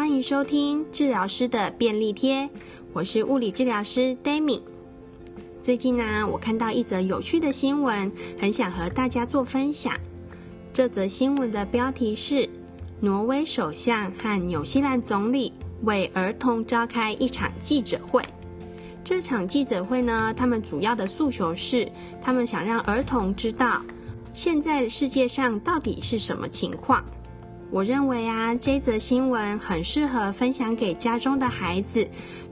欢迎收听治疗师的便利贴，我是物理治疗师 Dami。最近呢，我看到一则有趣的新闻，很想和大家做分享。这则新闻的标题是：挪威首相和纽西兰总理为儿童召开一场记者会。这场记者会呢，他们主要的诉求是，他们想让儿童知道，现在世界上到底是什么情况。我认为啊，这则新闻很适合分享给家中的孩子，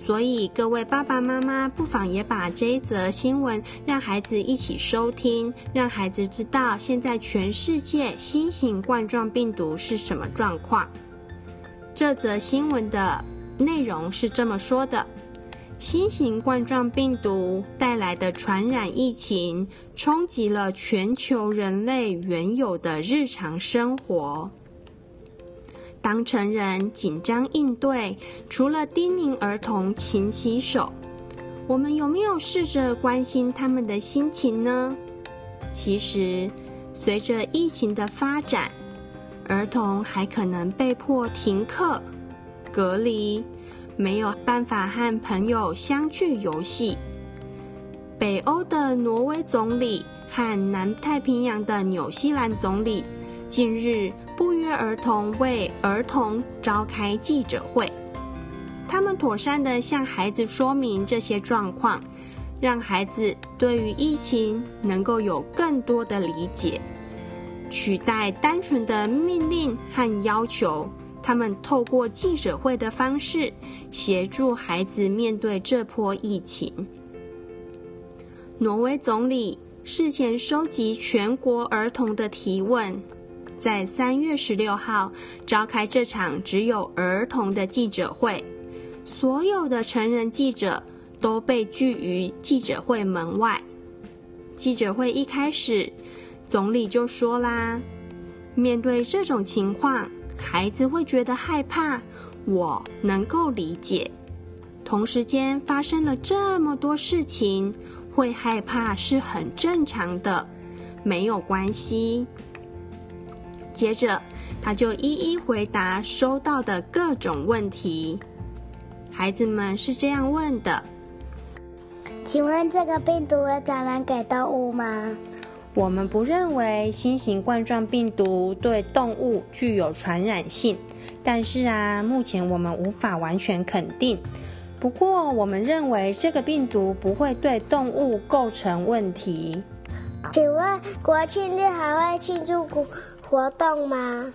所以各位爸爸妈妈不妨也把这一则新闻让孩子一起收听，让孩子知道现在全世界新型冠状病毒是什么状况。这则新闻的内容是这么说的。新型冠状病毒带来的传染疫情，冲击了全球人类原有的日常生活。当成人紧张应对，除了叮咛儿童勤洗手，我们有没有试着关心他们的心情呢？其实，随着疫情的发展，儿童还可能被迫停课、隔离。没有办法和朋友相聚游戏。北欧的挪威总理和南太平洋的纽西兰总理近日不约而同为儿童召开记者会，他们妥善地向孩子说明这些状况，让孩子对于疫情能够有更多的理解，取代单纯的命令和要求。他们透过记者会的方式，协助孩子面对这波疫情。挪威总理事前收集全国儿童的提问，在三月十六号召开这场只有儿童的记者会。所有的成人记者都被拒于记者会门外。记者会一开始，总理就说啦：“面对这种情况。”孩子会觉得害怕，我能够理解。同时间发生了这么多事情，会害怕是很正常的，没有关系。接着，他就一一回答收到的各种问题。孩子们是这样问的：“请问这个病毒会传染给动物吗？”我们不认为新型冠状病毒对动物具有传染性，但是啊，目前我们无法完全肯定。不过，我们认为这个病毒不会对动物构成问题。请问国庆日还会庆祝活活动吗？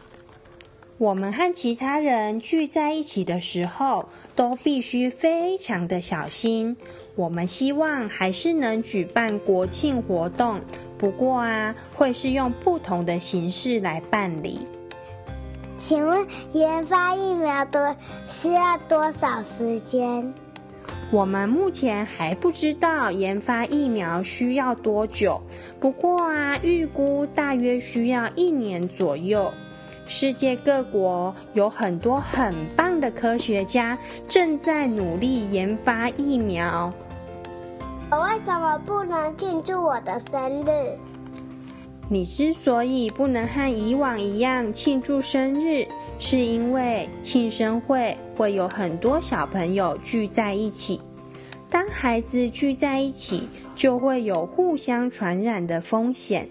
我们和其他人聚在一起的时候，都必须非常的小心。我们希望还是能举办国庆活动。不过啊，会是用不同的形式来办理。请问研发疫苗多需要多少时间？我们目前还不知道研发疫苗需要多久。不过啊，预估大约需要一年左右。世界各国有很多很棒的科学家正在努力研发疫苗。我为什么不能庆祝我的生日？你之所以不能和以往一样庆祝生日，是因为庆生会会有很多小朋友聚在一起。当孩子聚在一起，就会有互相传染的风险。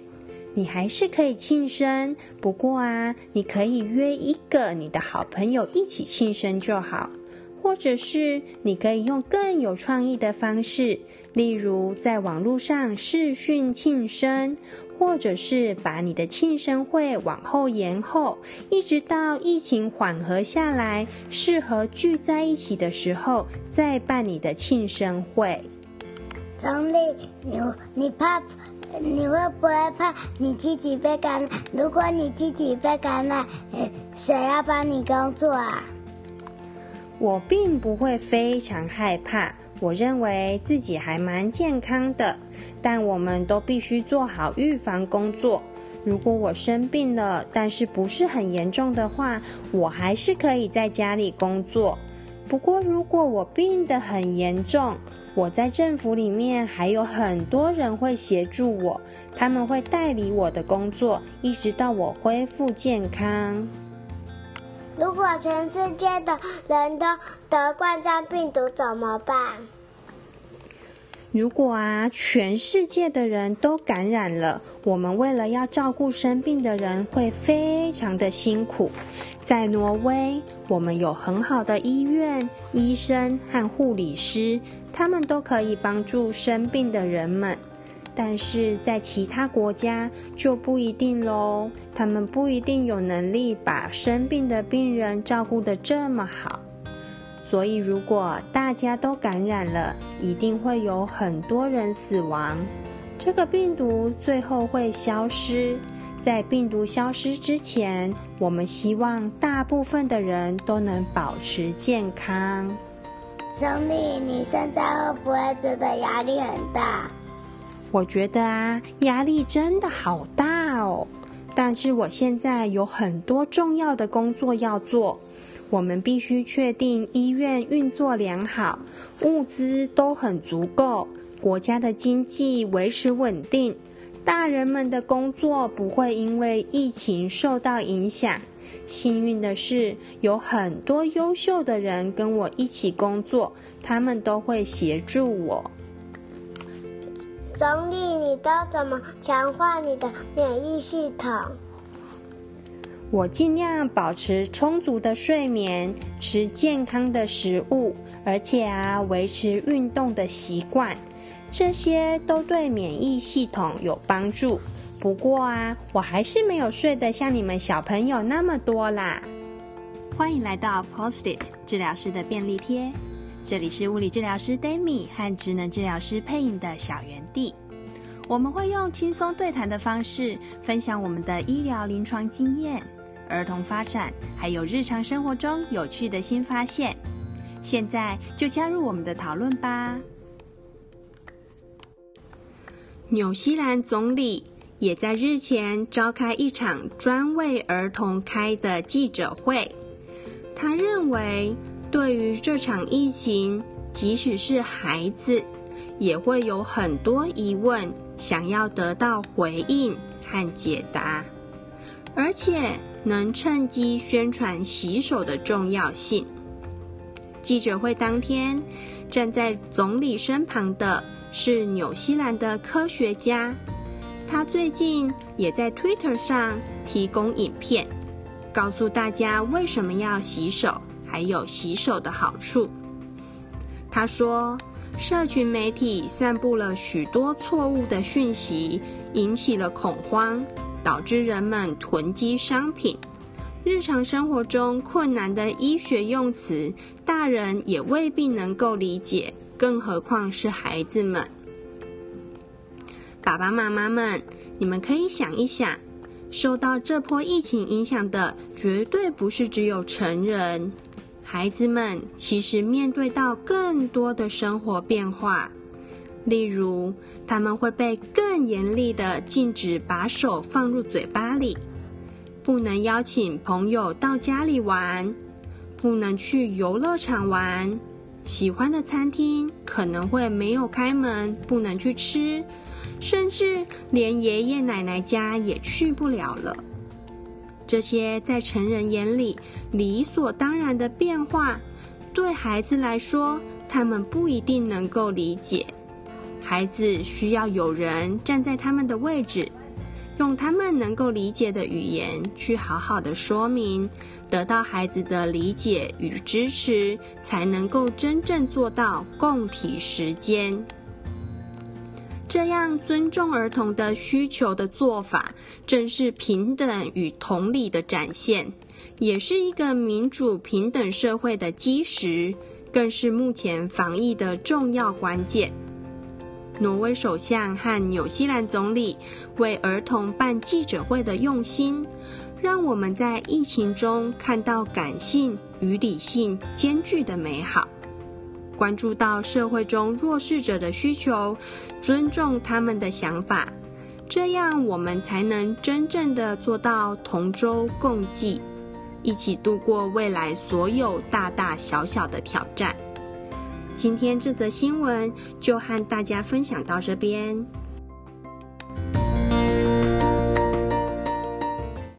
你还是可以庆生，不过啊，你可以约一个你的好朋友一起庆生就好，或者是你可以用更有创意的方式。例如，在网络上视讯庆生，或者是把你的庆生会往后延后，一直到疫情缓和下来，适合聚在一起的时候，再办你的庆生会。总理，你你怕，你会不会怕你自己被感染？如果你自己被感染，谁要帮你工作啊？我并不会非常害怕。我认为自己还蛮健康的，但我们都必须做好预防工作。如果我生病了，但是不是很严重的话，我还是可以在家里工作。不过，如果我病得很严重，我在政府里面还有很多人会协助我，他们会代理我的工作，一直到我恢复健康。如果全世界的人都得冠状病毒怎么办？如果啊，全世界的人都感染了，我们为了要照顾生病的人，会非常的辛苦。在挪威，我们有很好的医院、医生和护理师，他们都可以帮助生病的人们。但是在其他国家就不一定喽，他们不一定有能力把生病的病人照顾得这么好。所以，如果大家都感染了，一定会有很多人死亡。这个病毒最后会消失。在病毒消失之前，我们希望大部分的人都能保持健康。总理，你现在会不会觉得压力很大？我觉得啊，压力真的好大哦。但是我现在有很多重要的工作要做。我们必须确定医院运作良好，物资都很足够，国家的经济维持稳定，大人们的工作不会因为疫情受到影响。幸运的是，有很多优秀的人跟我一起工作，他们都会协助我。总理，你都怎么强化你的免疫系统？我尽量保持充足的睡眠，吃健康的食物，而且啊，维持运动的习惯，这些都对免疫系统有帮助。不过啊，我还是没有睡得像你们小朋友那么多啦。欢迎来到 Post-it 治疗师的便利贴，这里是物理治疗师 Demi 和职能治疗师佩颖的小园地。我们会用轻松对谈的方式，分享我们的医疗临床经验。儿童发展，还有日常生活中有趣的新发现，现在就加入我们的讨论吧。纽西兰总理也在日前召开一场专为儿童开的记者会，他认为对于这场疫情，即使是孩子，也会有很多疑问，想要得到回应和解答。而且能趁机宣传洗手的重要性。记者会当天，站在总理身旁的是纽西兰的科学家，他最近也在 Twitter 上提供影片，告诉大家为什么要洗手，还有洗手的好处。他说，社群媒体散布了许多错误的讯息，引起了恐慌。导致人们囤积商品，日常生活中困难的医学用词，大人也未必能够理解，更何况是孩子们。爸爸妈妈们，你们可以想一想，受到这波疫情影响的绝对不是只有成人，孩子们其实面对到更多的生活变化。例如，他们会被更严厉的禁止把手放入嘴巴里，不能邀请朋友到家里玩，不能去游乐场玩，喜欢的餐厅可能会没有开门，不能去吃，甚至连爷爷奶奶家也去不了了。这些在成人眼里理所当然的变化，对孩子来说，他们不一定能够理解。孩子需要有人站在他们的位置，用他们能够理解的语言去好好的说明，得到孩子的理解与支持，才能够真正做到共体时间。这样尊重儿童的需求的做法，正是平等与同理的展现，也是一个民主平等社会的基石，更是目前防疫的重要关键。挪威首相和纽西兰总理为儿童办记者会的用心，让我们在疫情中看到感性与理性兼具的美好，关注到社会中弱势者的需求，尊重他们的想法，这样我们才能真正的做到同舟共济，一起度过未来所有大大小小的挑战。今天这则新闻就和大家分享到这边。